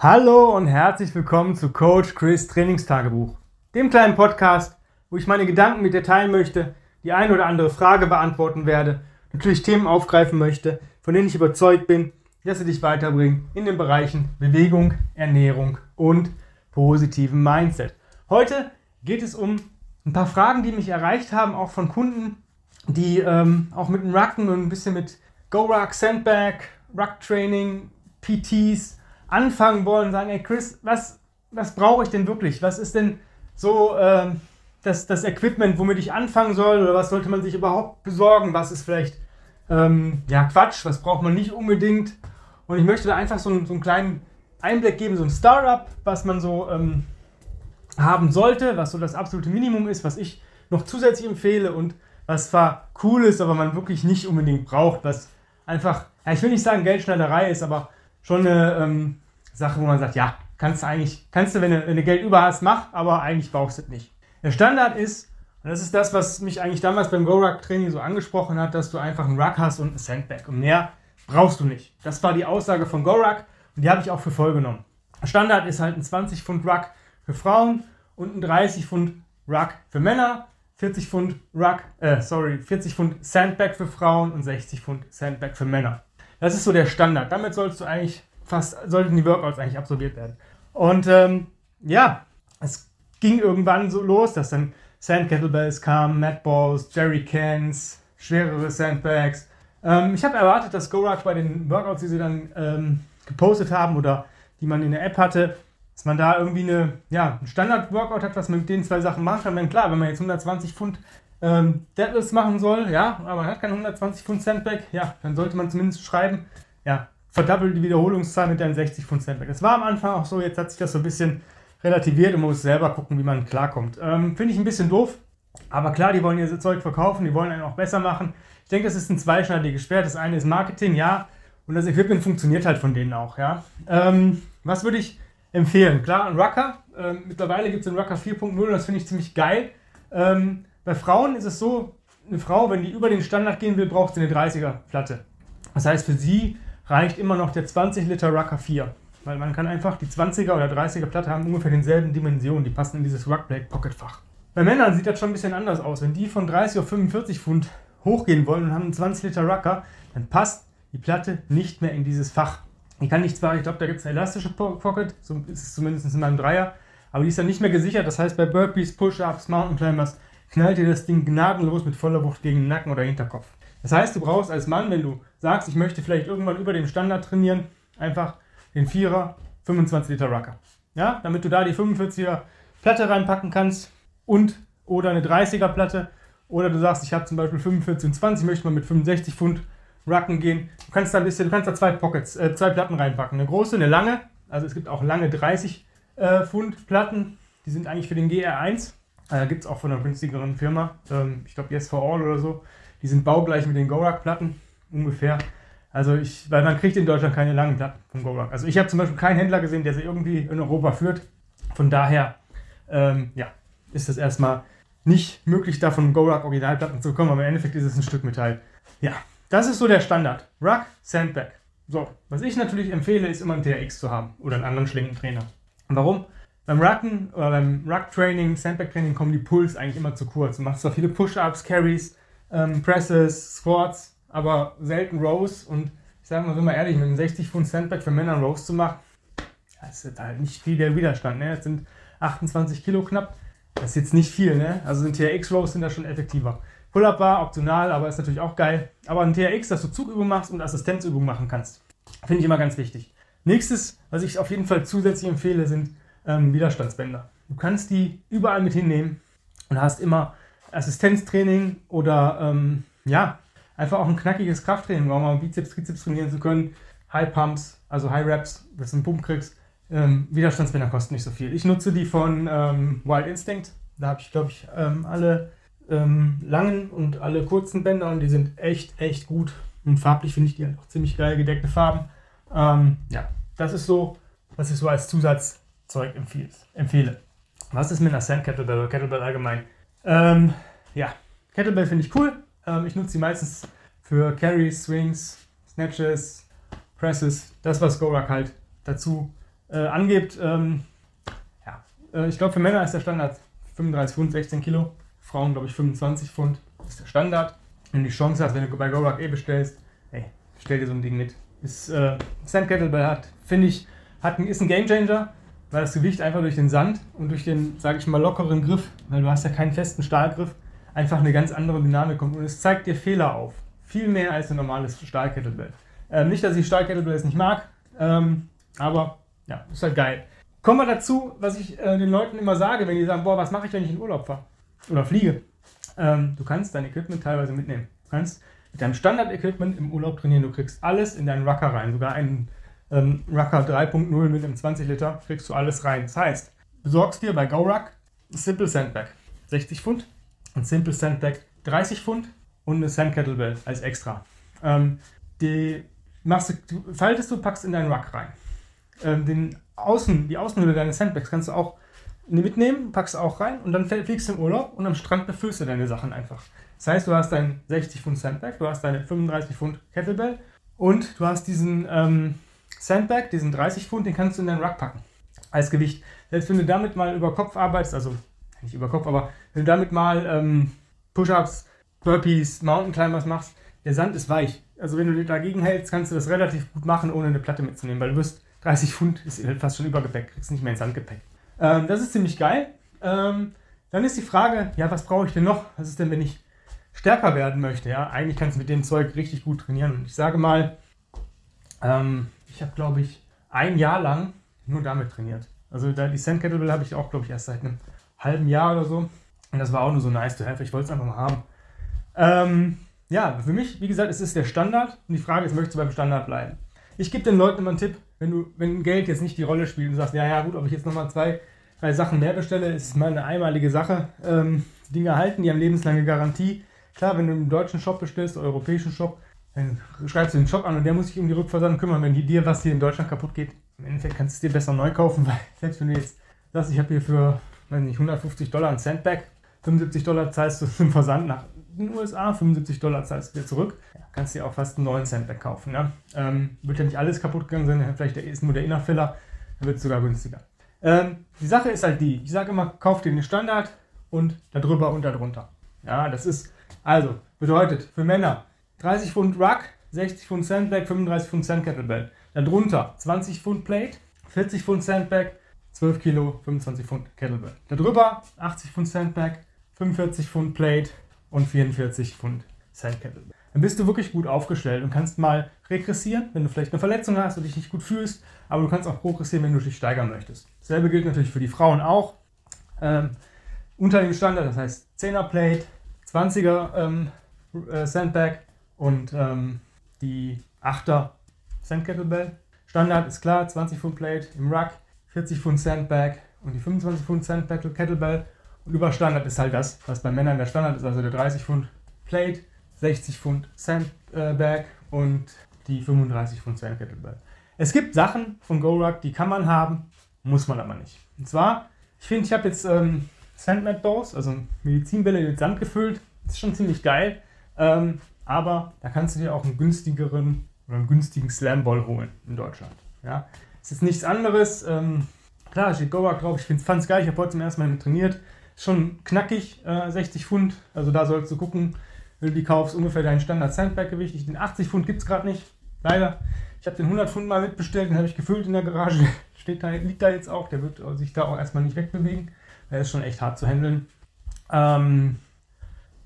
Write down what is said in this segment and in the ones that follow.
Hallo und herzlich willkommen zu Coach Chris Trainingstagebuch, dem kleinen Podcast, wo ich meine Gedanken mit dir teilen möchte, die eine oder andere Frage beantworten werde, natürlich Themen aufgreifen möchte, von denen ich überzeugt bin, dass sie dich weiterbringen in den Bereichen Bewegung, Ernährung und positiven Mindset. Heute geht es um ein paar Fragen, die mich erreicht haben, auch von Kunden, die ähm, auch mit dem Rucken und ein bisschen mit Go-Ruck, Sandbag, Ruck Training, PTs, anfangen wollen, sagen, ey Chris, was, was brauche ich denn wirklich? Was ist denn so äh, das, das Equipment, womit ich anfangen soll? Oder was sollte man sich überhaupt besorgen? Was ist vielleicht ähm, ja, Quatsch? Was braucht man nicht unbedingt? Und ich möchte da einfach so, so einen kleinen Einblick geben, so ein Startup, was man so ähm, haben sollte, was so das absolute Minimum ist, was ich noch zusätzlich empfehle und was zwar cool ist, aber man wirklich nicht unbedingt braucht, was einfach, ja, ich will nicht sagen Geldschneiderei ist, aber schon eine ähm, Sache, wo man sagt, ja, kannst du eigentlich, kannst du, wenn du, wenn du Geld über hast, mach, aber eigentlich brauchst du es nicht. Der Standard ist, und das ist das, was mich eigentlich damals beim Go-Ruck-Training so angesprochen hat, dass du einfach einen Ruck hast und einen Sandbag. Und mehr brauchst du nicht. Das war die Aussage von Go-Ruck und die habe ich auch für voll genommen. Standard ist halt ein 20 Pfund Ruck für Frauen und ein 30 Pfund Ruck für Männer, 40 Pfund Ruck, äh, sorry, 40 Pfund Sandbag für Frauen und 60 Pfund Sandbag für Männer. Das ist so der Standard. Damit sollst du eigentlich fast, sollten die Workouts eigentlich absolviert werden. Und ähm, ja, es ging irgendwann so los, dass dann Sand Kettlebells kamen, Mat Balls, Jerry Cans, schwerere Sandbags. Ähm, ich habe erwartet, dass GoRuck bei den Workouts, die sie dann ähm, gepostet haben oder die man in der App hatte, dass man da irgendwie eine, ja, ein Standard-Workout hat, was man mit den zwei Sachen machen kann. Wenn klar, wenn man jetzt 120 Pfund ähm, Deadlifts machen soll, ja, aber man hat kein 120 Pfund Sandbag, ja, dann sollte man zumindest schreiben, ja, verdoppelt die Wiederholungszahl mit deinen 60 Pfund Sandbag. Das war am Anfang auch so, jetzt hat sich das so ein bisschen relativiert und man muss selber gucken, wie man klarkommt. Ähm, Finde ich ein bisschen doof, aber klar, die wollen ihr Zeug verkaufen, die wollen einen auch besser machen. Ich denke, das ist ein zweischneidiges Schwert. Das eine ist Marketing, ja, und das Equipment funktioniert halt von denen auch, ja. Ähm, was würde ich empfehlen? Klar, ein Rucker. Ähm, mittlerweile gibt es einen Rucker 4.0 das finde ich ziemlich geil. Ähm, bei Frauen ist es so, eine Frau, wenn die über den Standard gehen will, braucht sie eine 30er Platte. Das heißt, für sie reicht immer noch der 20 Liter Rucker 4. Weil man kann einfach die 20er oder 30er Platte haben ungefähr denselben Dimensionen. Die passen in dieses Ruckblade Pocket Fach. Bei Männern sieht das schon ein bisschen anders aus. Wenn die von 30 auf 45 Pfund hochgehen wollen und haben einen 20 Liter Rucker, dann passt die Platte nicht mehr in dieses Fach. Die kann nicht zwar, ich glaube, da gibt es eine elastische Pocket, so ist es zumindest in meinem Dreier, aber die ist dann nicht mehr gesichert. Das heißt, bei Burpees, Push-Ups, Mountain Climbers knallt dir das Ding gnadenlos mit voller Wucht gegen den Nacken oder Hinterkopf. Das heißt, du brauchst als Mann, wenn du sagst, ich möchte vielleicht irgendwann über dem Standard trainieren, einfach den Vierer 25 Liter Rucker. Ja, damit du da die 45er Platte reinpacken kannst und oder eine 30er Platte oder du sagst, ich habe zum Beispiel 45 und 20, möchte mal mit 65 Pfund Rucken gehen. Du kannst da ein bisschen, du kannst da zwei Pockets, äh, zwei Platten reinpacken. Eine große, eine lange. Also es gibt auch lange 30 äh, Pfund Platten. Die sind eigentlich für den GR1. Äh, gibt es auch von einer günstigeren Firma. Ähm, ich glaube Yes for All oder so. Die sind baugleich mit den Gorak-Platten ungefähr. Also ich, weil man kriegt in Deutschland keine langen Platten von Gorak. Also ich habe zum Beispiel keinen Händler gesehen, der sie irgendwie in Europa führt. Von daher, ähm, ja, ist es erstmal nicht möglich, da von Gorak Originalplatten zu bekommen, aber im Endeffekt ist es ein Stück Metall. Ja, das ist so der Standard. Ruck, Sandbag. So, was ich natürlich empfehle, ist immer einen TRX zu haben oder einen anderen Schlingentrainer. Warum? Beim Rucken oder beim Ruck-Training, Sandbag-Training kommen die Pulls eigentlich immer zu kurz. Du machst zwar viele Push-Ups, Carries, ähm, Presses, Squats, aber selten Rows. Und ich sage mal, sind wir ehrlich, mit einem 60 Pfund Sandbag für Männer Rows zu machen, das ist halt nicht viel der Widerstand. Ne? Das sind 28 Kilo knapp. Das ist jetzt nicht viel. Ne? Also ein TRX Rows sind da schon effektiver. Pull-Up war optional, aber ist natürlich auch geil. Aber ein TRX, dass du Zugübungen machst und Assistenzübungen machen kannst, finde ich immer ganz wichtig. Nächstes, was ich auf jeden Fall zusätzlich empfehle, sind ähm, Widerstandsbänder. Du kannst die überall mit hinnehmen und hast immer Assistenztraining oder ähm, ja, einfach auch ein knackiges Krafttraining, um mal Bizeps, Trizeps trainieren zu können. High Pumps, also High Reps, dass du einen Pump kriegst. Ähm, Widerstandsbänder kosten nicht so viel. Ich nutze die von ähm, Wild Instinct. Da habe ich, glaube ich, ähm, alle ähm, langen und alle kurzen Bänder und die sind echt, echt gut. Und farblich finde ich die halt auch ziemlich geil, gedeckte Farben. Ähm, ja, das ist so, was ich so als Zusatzzeug empfehle. Was ist mit einer Sand Kettlebell oder Kettlebell allgemein? Ähm, ja, Kettlebell finde ich cool. Ähm, ich nutze sie meistens für Carries, Swings, Snatches, Presses, das, was Gorak halt dazu äh, angibt. Ähm, ja, äh, ich glaube, für Männer ist der Standard 35 Pfund, 16 Kilo. Frauen, glaube ich, 25 Pfund. Ist der Standard. Wenn du die Chance hast, wenn du bei GoRuck eh bestellst, ey, stell dir so ein Ding mit. Ist, äh, Sand Kettlebell hat, finde ich, hat, ist ein Gamechanger, weil das Gewicht einfach durch den Sand und durch den, sage ich mal, lockeren Griff, weil du hast ja keinen festen Stahlgriff, einfach eine ganz andere Dynamik kommt und es zeigt dir Fehler auf. Viel mehr als ein normales Stahlkettlebell. Ähm, nicht, dass ich Stahlkettlebells nicht mag, ähm, aber ja, ist halt geil. Kommen wir dazu, was ich äh, den Leuten immer sage, wenn die sagen, boah, was mache ich, wenn ich in Urlaub fahre oder fliege? Ähm, du kannst dein Equipment teilweise mitnehmen. Du kannst mit deinem Standard-Equipment im Urlaub trainieren. Du kriegst alles in deinen Rucker rein. Sogar einen ähm, Rucker 3.0 mit einem 20 Liter kriegst du alles rein. Das heißt, besorgst dir bei GoRuck Simple Sandbag 60 Pfund, ein Simple Sandbag 30 Pfund und eine Sand Kettlebell als extra. Ähm, die machst du, faltest du, packst in deinen Ruck rein. Ähm, den Außen, die Außenhülle deines Sandbags kannst du auch mitnehmen, packst auch rein und dann fliegst du im Urlaub und am Strand befüllst du deine Sachen einfach. Das heißt, du hast dein 60 Pfund Sandbag, du hast deine 35 Pfund Kettlebell und du hast diesen ähm, Sandbag, diesen 30 Pfund, den kannst du in deinen Ruck packen als Gewicht. Selbst wenn du damit mal über Kopf arbeitest, also nicht über Kopf, aber wenn du damit mal ähm, Push-Ups, Burpees, Mountain Climbers machst, der Sand ist weich. Also wenn du dagegen hältst, kannst du das relativ gut machen, ohne eine Platte mitzunehmen, weil du wirst 30 Pfund ist halt fast schon Übergepäck, kriegst nicht mehr ins Handgepäck. Ähm, das ist ziemlich geil. Ähm, dann ist die Frage, ja, was brauche ich denn noch? Was ist denn, wenn ich stärker werden möchte? Ja, eigentlich kannst du mit dem Zeug richtig gut trainieren. Und ich sage mal, ähm, ich habe, glaube ich, ein Jahr lang nur damit trainiert. Also die Sand Kettlebell habe ich auch, glaube ich, erst seit einem halben Jahr oder so. Und das war auch nur so nice to have. Ich wollte es einfach mal haben. Ähm, ja, für mich, wie gesagt, es ist der Standard. Und die Frage ist, möchtest du beim Standard bleiben? Ich gebe den Leuten immer einen Tipp, wenn du, wenn Geld jetzt nicht die Rolle spielt und du sagst, ja, ja, gut, ob ich jetzt nochmal zwei, drei Sachen mehr bestelle, ist mal eine einmalige Sache. Ähm, Dinge halten, die haben lebenslange Garantie. Klar, wenn du im deutschen Shop bestellst, europäischen Shop, dann schreibst du den Shop an und der muss sich um die Rückversand kümmern. Wenn die dir was hier in Deutschland kaputt geht, im Endeffekt kannst du es dir besser neu kaufen, weil selbst wenn du jetzt sagst, ich habe hier für, weiß nicht, 150 Dollar ein Sandbag, 75 Dollar zahlst du zum Versand nach den USA, 75 Dollar zahlst du dir zurück. Kannst dir auch fast einen neuen Sandbag kaufen. Ja? Ähm, wird ja nicht alles kaputt gegangen sein, vielleicht ist nur der Innerfiller, dann wird es sogar günstiger. Ähm, die Sache ist halt die, ich sage immer, kauf dir den Standard und darüber und darunter. Ja, das ist, also, bedeutet für Männer 30 Pfund Ruck, 60 Pfund Sandbag, 35 Pfund Sand Kettlebell. Darunter 20 Pfund Plate, 40 Pfund Sandbag, 12 Kilo, 25 Pfund Kettlebell. Darüber 80 Pfund Sandbag, 45 Pfund Plate, und 44 Pfund Sand Kettlebell. Dann bist du wirklich gut aufgestellt und kannst mal regressieren, wenn du vielleicht eine Verletzung hast und dich nicht gut fühlst, aber du kannst auch progressieren, wenn du dich steigern möchtest. Dasselbe gilt natürlich für die Frauen auch. Ähm, unter dem Standard, das heißt 10er Plate, 20er ähm, äh, Sandbag und ähm, die 8er Sand Kettlebell. Standard ist klar, 20 Pfund Plate im Ruck, 40 Pfund Sandbag und die 25 Pfund Sandbag Kettlebell und Überstandard ist halt das, was bei Männern der Standard ist, also der 30 Pfund Plate, 60 Pfund Sandbag und die 35 Pfund Sand Kettlebell. Es gibt Sachen von GoRuck, die kann man haben, muss man aber nicht. Und zwar, ich finde, ich habe jetzt ähm, Sandmat Bows, also Medizinbälle mit Sand gefüllt. Das ist schon ziemlich geil. Ähm, aber da kannst du dir auch einen günstigeren oder einen günstigen Slam Ball holen in Deutschland. Ja, es ist nichts anderes. Ähm, klar, steht GoRuck drauf. Ich fand es geil. Ich habe heute zum ersten Mal trainiert schon knackig, äh, 60 Pfund. Also da sollst du gucken, wenn du die kaufst, ungefähr dein Standard Sandbag-Gewicht. Den 80 Pfund gibt es gerade nicht, leider. Ich habe den 100 Pfund mal mitbestellt, den habe ich gefüllt in der Garage. Steht da, liegt da jetzt auch, der wird sich da auch erstmal nicht wegbewegen. Der ist schon echt hart zu handeln. Ähm,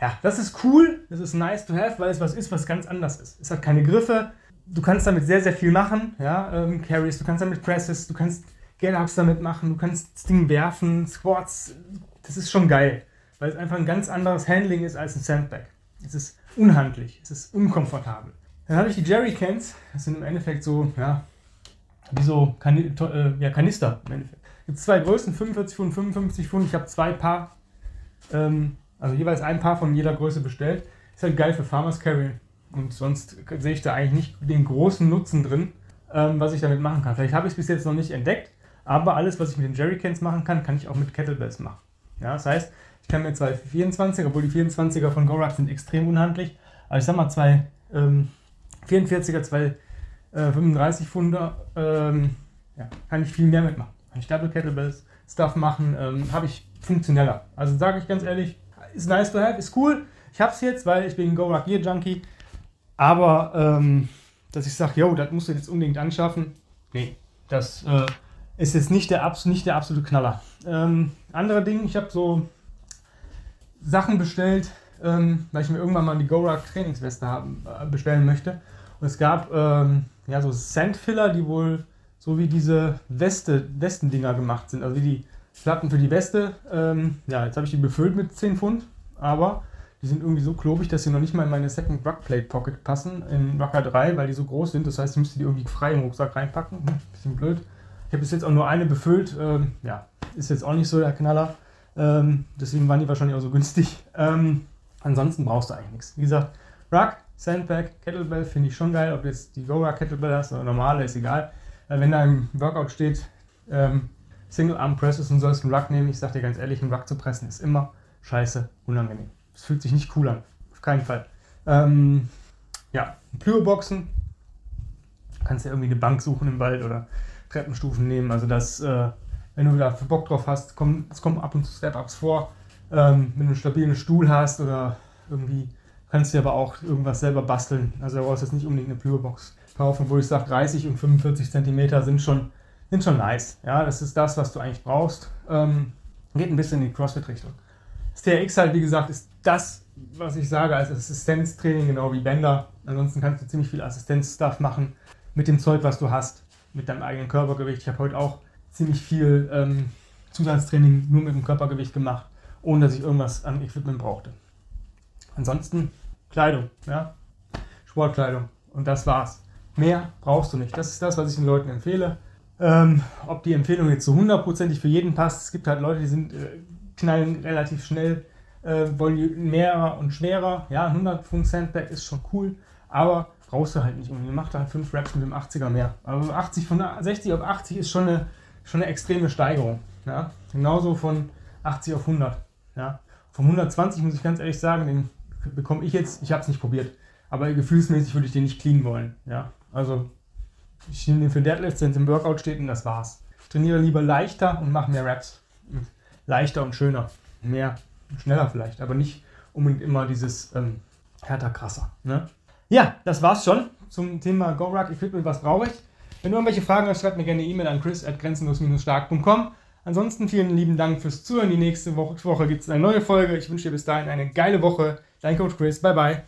ja, das ist cool, das ist nice to have, weil es was ist, was ganz anders ist. Es hat keine Griffe, du kannst damit sehr, sehr viel machen, ja, ähm, Carries, du kannst damit Presses, du kannst Get-Ups damit machen, du kannst das Ding werfen, Squats, das ist schon geil, weil es einfach ein ganz anderes Handling ist als ein Sandbag. Es ist unhandlich, es ist unkomfortabel. Dann habe ich die Jerry Cans, das sind im Endeffekt so, ja, wie so kan äh, ja, Kanister im Endeffekt. Es gibt zwei Größen, 45 Pfund, 55 Pfund. Ich habe zwei Paar, ähm, also jeweils ein Paar von jeder Größe bestellt. Ist halt geil für Farmers Carry. Und sonst sehe ich da eigentlich nicht den großen Nutzen drin, ähm, was ich damit machen kann. Vielleicht habe ich es bis jetzt noch nicht entdeckt, aber alles, was ich mit den Jerrycans machen kann, kann ich auch mit Kettlebells machen. Ja, das heißt, ich kann mir zwei 24er, obwohl die 24er von Gorak sind extrem unhandlich, aber ich sag mal zwei ähm, 44er, zwei äh, 35 Pfunder, ähm, ja, kann ich viel mehr mitmachen. Kann ich Double Kettlebells Stuff machen, ähm, habe ich funktioneller. Also sage ich ganz ehrlich, ist nice to have, ist cool. Ich habe es jetzt, weil ich bin Go Rock Gear Junkie. Aber ähm, dass ich sage, yo, das musst du jetzt unbedingt anschaffen, nee, das äh, ist jetzt nicht der, nicht der absolute Knaller. Ähm, andere Ding, ich habe so Sachen bestellt, ähm, weil ich mir irgendwann mal die GoRuck Trainingsweste haben, äh, bestellen möchte. Und es gab ähm, ja so Sandfiller, die wohl so wie diese Weste, Westendinger gemacht sind, also wie die Platten für die Weste. Ähm, ja, jetzt habe ich die befüllt mit 10 Pfund, aber die sind irgendwie so klobig, dass sie noch nicht mal in meine Second Ruckplate Pocket passen, in Rucker 3, weil die so groß sind. Das heißt, ich müsste die irgendwie frei im Rucksack reinpacken. Hm, bisschen blöd. Ich habe bis jetzt auch nur eine befüllt. Ähm, ja, ist jetzt auch nicht so der Knaller. Ähm, deswegen waren die wahrscheinlich auch so günstig. Ähm, ansonsten brauchst du eigentlich nichts. Wie gesagt, Ruck, Sandbag, Kettlebell finde ich schon geil. Ob jetzt die Go-Ruck Kettlebell hast oder normale, ist egal. Äh, wenn da im Workout steht, ähm, Single Arm Presses und sollst einen Ruck nehmen, ich sag dir ganz ehrlich, einen Ruck zu pressen ist immer scheiße unangenehm. Es fühlt sich nicht cool an. Auf keinen Fall. Ähm, ja, Plyoboxen. Kannst ja irgendwie eine Bank suchen im Wald oder Treppenstufen nehmen. Also das, äh, wenn du da Bock drauf hast, komm, es kommen ab und zu Step-Ups vor. Ähm, wenn du einen stabilen Stuhl hast oder irgendwie kannst du aber auch irgendwas selber basteln. Also du brauchst jetzt nicht unbedingt eine Plyobox kaufen, wo ich sage, 30 und 45 cm sind schon, sind schon nice. Ja, das ist das, was du eigentlich brauchst. Ähm, geht ein bisschen in die CrossFit-Richtung. Das TRX halt, wie gesagt, ist das, was ich sage, als Assistenztraining, genau wie Bänder. Ansonsten kannst du ziemlich viel Assistenzstuff machen mit dem Zeug, was du hast, mit deinem eigenen Körpergewicht. Ich habe heute auch ziemlich viel ähm, Zusatztraining nur mit dem Körpergewicht gemacht, ohne dass ich irgendwas an Equipment brauchte. Ansonsten Kleidung, ja, Sportkleidung und das war's. Mehr brauchst du nicht. Das ist das, was ich den Leuten empfehle. Ähm, ob die Empfehlung jetzt so hundertprozentig für jeden passt, es gibt halt Leute, die sind äh, knallen relativ schnell, äh, wollen mehr und schwerer. Ja, 100 Pfund Sandbag ist schon cool, aber brauchst du halt nicht. Und macht halt 5 Raps mit dem 80er mehr. Also 80 von 60 auf 80 ist schon eine, schon eine extreme Steigerung. Ja? Genauso von 80 auf 100. Ja? Vom 120 muss ich ganz ehrlich sagen, den bekomme ich jetzt, ich habe es nicht probiert, aber gefühlsmäßig würde ich den nicht clean wollen. Ja? Also ich nehme den für Deadlifts, wenn es im Workout steht und das war's. Ich trainiere lieber leichter und mache mehr Raps leichter und schöner. Mehr, schneller vielleicht, aber nicht unbedingt immer dieses ähm, härter, krasser. Ne? Ja, das war's schon zum Thema GoRuck Equipment. Was brauche ich? Wenn du irgendwelche Fragen hast, schreib mir gerne eine E-Mail an chris.grenzenlos-stark.com. Ansonsten vielen lieben Dank fürs Zuhören. Die nächste Woche, Woche gibt es eine neue Folge. Ich wünsche dir bis dahin eine geile Woche. Dein Coach Chris. Bye, bye.